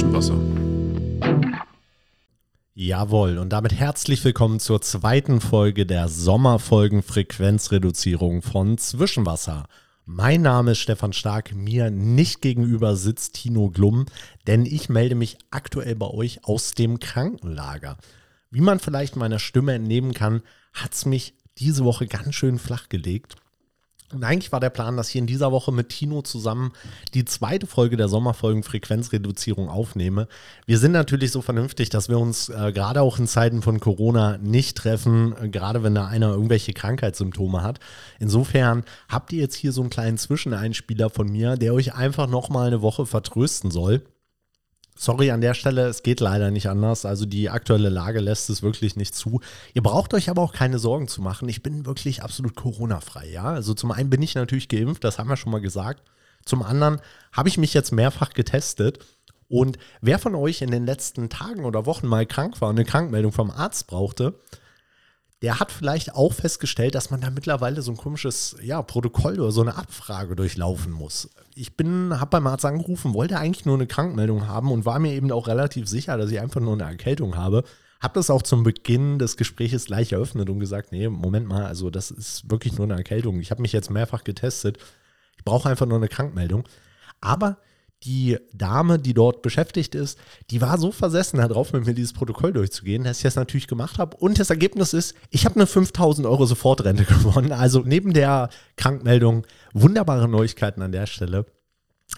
Spasser. Jawohl, und damit herzlich willkommen zur zweiten Folge der Sommerfolgen Frequenzreduzierung von Zwischenwasser. Mein Name ist Stefan Stark, mir nicht gegenüber sitzt Tino Glum, denn ich melde mich aktuell bei euch aus dem Krankenlager. Wie man vielleicht meiner Stimme entnehmen kann, hat es mich diese Woche ganz schön flach gelegt und eigentlich war der Plan, dass ich in dieser Woche mit Tino zusammen die zweite Folge der Sommerfolgen Frequenzreduzierung aufnehme. Wir sind natürlich so vernünftig, dass wir uns äh, gerade auch in Zeiten von Corona nicht treffen, äh, gerade wenn da einer irgendwelche Krankheitssymptome hat. Insofern habt ihr jetzt hier so einen kleinen Zwischeneinspieler von mir, der euch einfach nochmal eine Woche vertrösten soll. Sorry an der Stelle, es geht leider nicht anders. Also die aktuelle Lage lässt es wirklich nicht zu. Ihr braucht euch aber auch keine Sorgen zu machen. Ich bin wirklich absolut Corona-frei, ja. Also zum einen bin ich natürlich geimpft, das haben wir schon mal gesagt. Zum anderen habe ich mich jetzt mehrfach getestet. Und wer von euch in den letzten Tagen oder Wochen mal krank war und eine Krankmeldung vom Arzt brauchte, der hat vielleicht auch festgestellt, dass man da mittlerweile so ein komisches ja, Protokoll oder so eine Abfrage durchlaufen muss. Ich bin, habe beim Arzt angerufen, wollte eigentlich nur eine Krankmeldung haben und war mir eben auch relativ sicher, dass ich einfach nur eine Erkältung habe. Habe das auch zum Beginn des Gesprächs gleich eröffnet und gesagt, nee, Moment mal, also das ist wirklich nur eine Erkältung. Ich habe mich jetzt mehrfach getestet. Ich brauche einfach nur eine Krankmeldung. Aber die Dame, die dort beschäftigt ist, die war so versessen darauf, mit mir dieses Protokoll durchzugehen, dass ich das natürlich gemacht habe. Und das Ergebnis ist, ich habe eine 5000 Euro Sofortrente gewonnen. Also neben der Krankmeldung wunderbare Neuigkeiten an der Stelle.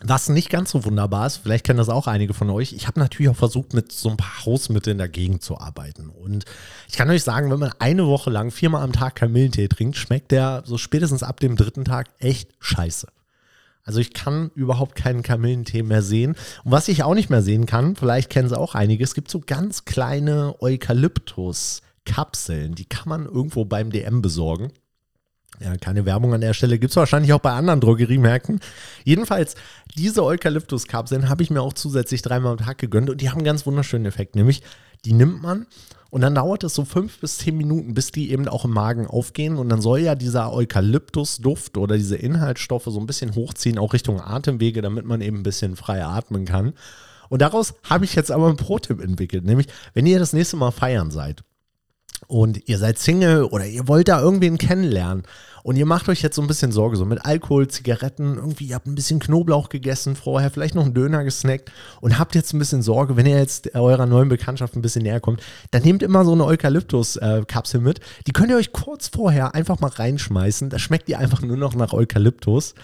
Was nicht ganz so wunderbar ist, vielleicht kennen das auch einige von euch, ich habe natürlich auch versucht, mit so ein paar Hausmitteln dagegen zu arbeiten. Und ich kann euch sagen, wenn man eine Woche lang viermal am Tag Kamillentee trinkt, schmeckt der so spätestens ab dem dritten Tag echt scheiße. Also ich kann überhaupt keinen Kamillentee mehr sehen. Und was ich auch nicht mehr sehen kann, vielleicht kennen Sie auch einige, es gibt so ganz kleine Eukalyptus-Kapseln, die kann man irgendwo beim DM besorgen. Ja, keine Werbung an der Stelle. Gibt es wahrscheinlich auch bei anderen Drogeriemärkten. Jedenfalls, diese Eukalyptus-Kapseln habe ich mir auch zusätzlich dreimal am Tag gegönnt und die haben einen ganz wunderschönen Effekt. Nämlich, die nimmt man und dann dauert es so fünf bis zehn Minuten, bis die eben auch im Magen aufgehen. Und dann soll ja dieser Eukalyptusduft oder diese Inhaltsstoffe so ein bisschen hochziehen, auch Richtung Atemwege, damit man eben ein bisschen frei atmen kann. Und daraus habe ich jetzt aber einen Pro-Tipp entwickelt. Nämlich, wenn ihr das nächste Mal feiern seid und ihr seid Single oder ihr wollt da irgendwen kennenlernen und ihr macht euch jetzt so ein bisschen Sorge, so mit Alkohol, Zigaretten, irgendwie, ihr habt ein bisschen Knoblauch gegessen vorher, vielleicht noch einen Döner gesnackt und habt jetzt ein bisschen Sorge, wenn ihr jetzt eurer neuen Bekanntschaft ein bisschen näher kommt, dann nehmt immer so eine Eukalyptus-Kapsel mit. Die könnt ihr euch kurz vorher einfach mal reinschmeißen. Da schmeckt ihr einfach nur noch nach Eukalyptus.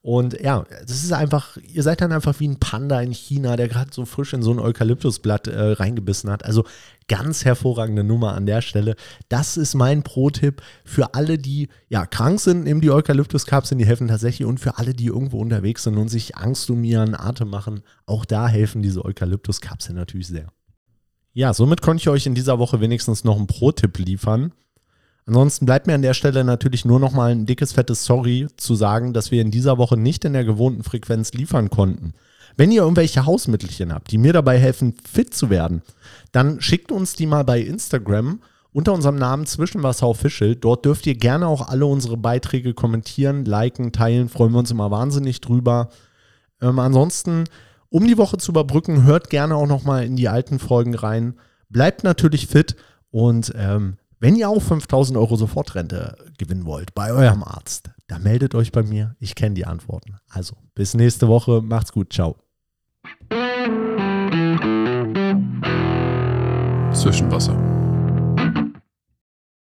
Und ja, das ist einfach, ihr seid dann einfach wie ein Panda in China, der gerade so frisch in so ein Eukalyptusblatt äh, reingebissen hat. Also ganz hervorragende Nummer an der Stelle. Das ist mein Pro-Tipp für alle, die ja krank sind, nehmen die Eukalyptuskapseln, die helfen tatsächlich. Und für alle, die irgendwo unterwegs sind und sich Angst um ihren Atem machen, auch da helfen diese Eukalyptuskapseln natürlich sehr. Ja, somit konnte ich euch in dieser Woche wenigstens noch einen Pro-Tipp liefern. Ansonsten bleibt mir an der Stelle natürlich nur noch mal ein dickes, fettes Sorry zu sagen, dass wir in dieser Woche nicht in der gewohnten Frequenz liefern konnten. Wenn ihr irgendwelche Hausmittelchen habt, die mir dabei helfen, fit zu werden, dann schickt uns die mal bei Instagram unter unserem Namen Zwischenwasser Official. Dort dürft ihr gerne auch alle unsere Beiträge kommentieren, liken, teilen. Freuen wir uns immer wahnsinnig drüber. Ähm, ansonsten, um die Woche zu überbrücken, hört gerne auch noch mal in die alten Folgen rein. Bleibt natürlich fit und ähm, wenn ihr auch 5000 Euro Sofortrente gewinnen wollt bei eurem Arzt, dann meldet euch bei mir. Ich kenne die Antworten. Also, bis nächste Woche. Macht's gut. Ciao. Zwischenwasser